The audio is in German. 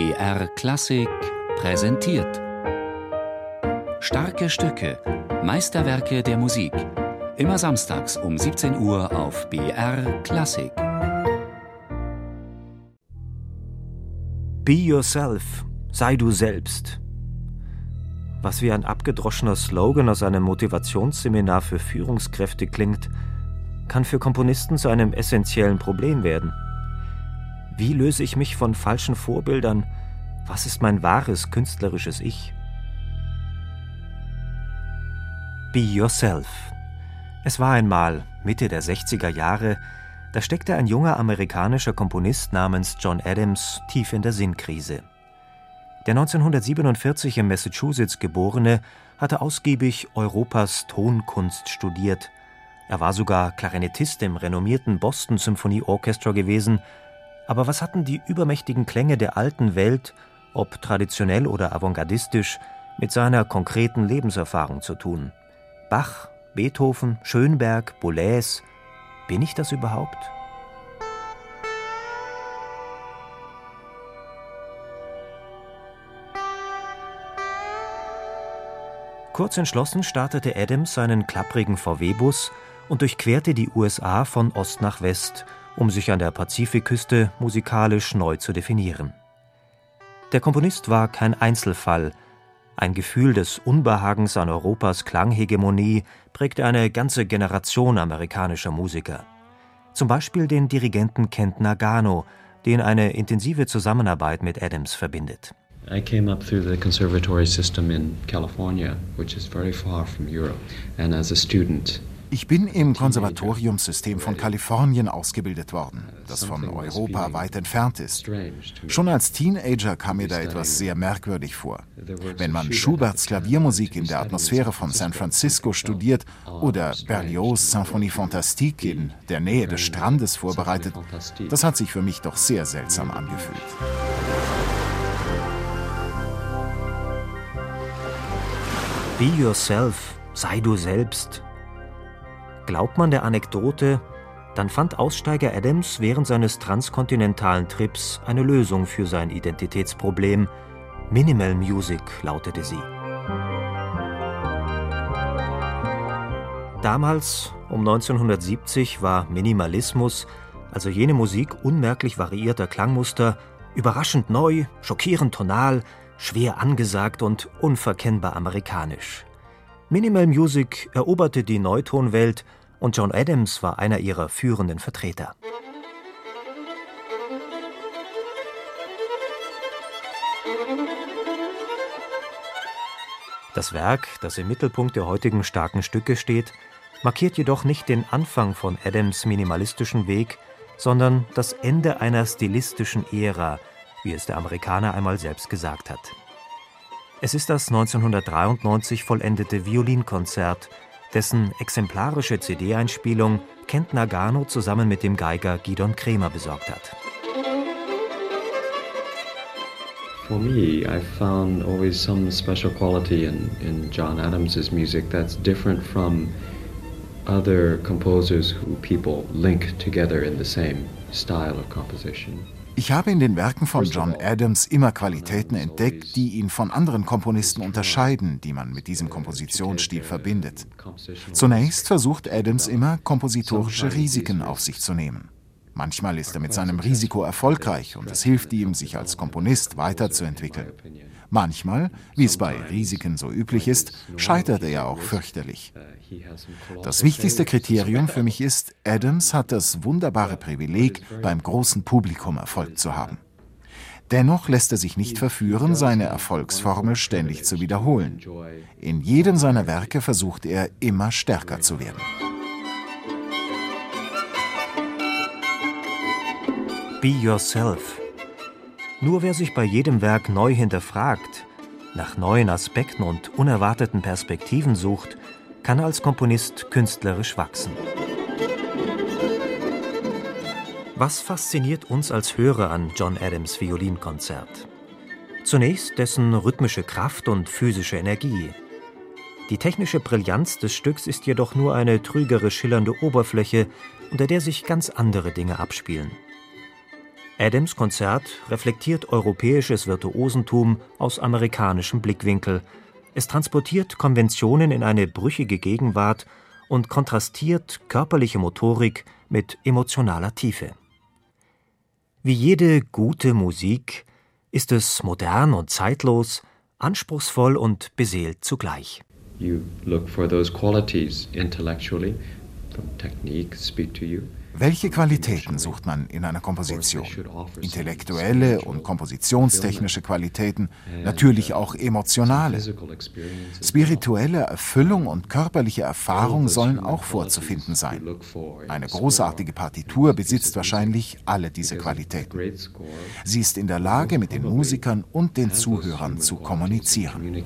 BR Klassik präsentiert. Starke Stücke, Meisterwerke der Musik. Immer samstags um 17 Uhr auf BR Klassik. Be yourself, sei du selbst. Was wie ein abgedroschener Slogan aus einem Motivationsseminar für Führungskräfte klingt, kann für Komponisten zu einem essentiellen Problem werden. Wie löse ich mich von falschen Vorbildern? Was ist mein wahres künstlerisches Ich? Be Yourself. Es war einmal, Mitte der 60er Jahre, da steckte ein junger amerikanischer Komponist namens John Adams tief in der Sinnkrise. Der 1947 in Massachusetts geborene hatte ausgiebig Europas Tonkunst studiert. Er war sogar Klarinettist im renommierten Boston Symphony Orchestra gewesen. Aber was hatten die übermächtigen Klänge der alten Welt, ob traditionell oder avantgardistisch, mit seiner konkreten Lebenserfahrung zu tun? Bach, Beethoven, Schönberg, Boulez, bin ich das überhaupt? Kurz entschlossen startete Adams seinen klapprigen VW-Bus und durchquerte die USA von Ost nach West, um sich an der Pazifikküste musikalisch neu zu definieren. Der Komponist war kein Einzelfall. Ein Gefühl des Unbehagens an Europas Klanghegemonie prägte eine ganze Generation amerikanischer Musiker. Zum Beispiel den Dirigenten Kent Nagano, den eine intensive Zusammenarbeit mit Adams verbindet. I came up through the conservatory system in California, which is very far from Europe. And as a student, ich bin im Konservatoriumssystem von Kalifornien ausgebildet worden, das von Europa weit entfernt ist. Schon als Teenager kam mir da etwas sehr merkwürdig vor. Wenn man Schuberts Klaviermusik in der Atmosphäre von San Francisco studiert oder Berlioz' Symphonie Fantastique in der Nähe des Strandes vorbereitet, das hat sich für mich doch sehr seltsam angefühlt. Be yourself, sei du selbst. Glaubt man der Anekdote, dann fand Aussteiger Adams während seines transkontinentalen Trips eine Lösung für sein Identitätsproblem. Minimal Music lautete sie. Damals, um 1970, war Minimalismus, also jene Musik unmerklich variierter Klangmuster, überraschend neu, schockierend tonal, schwer angesagt und unverkennbar amerikanisch. Minimal Music eroberte die Neutonwelt und John Adams war einer ihrer führenden Vertreter. Das Werk, das im Mittelpunkt der heutigen starken Stücke steht, markiert jedoch nicht den Anfang von Adams minimalistischen Weg, sondern das Ende einer stilistischen Ära, wie es der Amerikaner einmal selbst gesagt hat. Es ist das 1993 vollendete Violinkonzert, dessen exemplarische CD-Einspielung Kent Nagano zusammen mit dem Geiger Gidon Kremer besorgt hat. For me, I found always some special quality in, in John Adams's music that's different from other composers who people link together in the same style of composition. Ich habe in den Werken von John Adams immer Qualitäten entdeckt, die ihn von anderen Komponisten unterscheiden, die man mit diesem Kompositionsstil verbindet. Zunächst versucht Adams immer, kompositorische Risiken auf sich zu nehmen. Manchmal ist er mit seinem Risiko erfolgreich und es hilft ihm, sich als Komponist weiterzuentwickeln. Manchmal, wie es bei Risiken so üblich ist, scheitert er ja auch fürchterlich. Das wichtigste Kriterium für mich ist, Adams hat das wunderbare Privileg, beim großen Publikum Erfolg zu haben. Dennoch lässt er sich nicht verführen, seine Erfolgsformel ständig zu wiederholen. In jedem seiner Werke versucht er, immer stärker zu werden. Be yourself. Nur wer sich bei jedem Werk neu hinterfragt, nach neuen Aspekten und unerwarteten Perspektiven sucht, kann als Komponist künstlerisch wachsen. Was fasziniert uns als Hörer an John Adams Violinkonzert? Zunächst dessen rhythmische Kraft und physische Energie. Die technische Brillanz des Stücks ist jedoch nur eine trügerisch schillernde Oberfläche, unter der sich ganz andere Dinge abspielen. Adams Konzert reflektiert europäisches Virtuosentum aus amerikanischem Blickwinkel. Es transportiert Konventionen in eine brüchige Gegenwart und kontrastiert körperliche Motorik mit emotionaler Tiefe. Wie jede gute Musik ist es modern und zeitlos, anspruchsvoll und beseelt zugleich. You look for those qualities intellectually, from technique speak to you. Welche Qualitäten sucht man in einer Komposition? Intellektuelle und kompositionstechnische Qualitäten, natürlich auch emotionale. Spirituelle Erfüllung und körperliche Erfahrung sollen auch vorzufinden sein. Eine großartige Partitur besitzt wahrscheinlich alle diese Qualitäten. Sie ist in der Lage, mit den Musikern und den Zuhörern zu kommunizieren.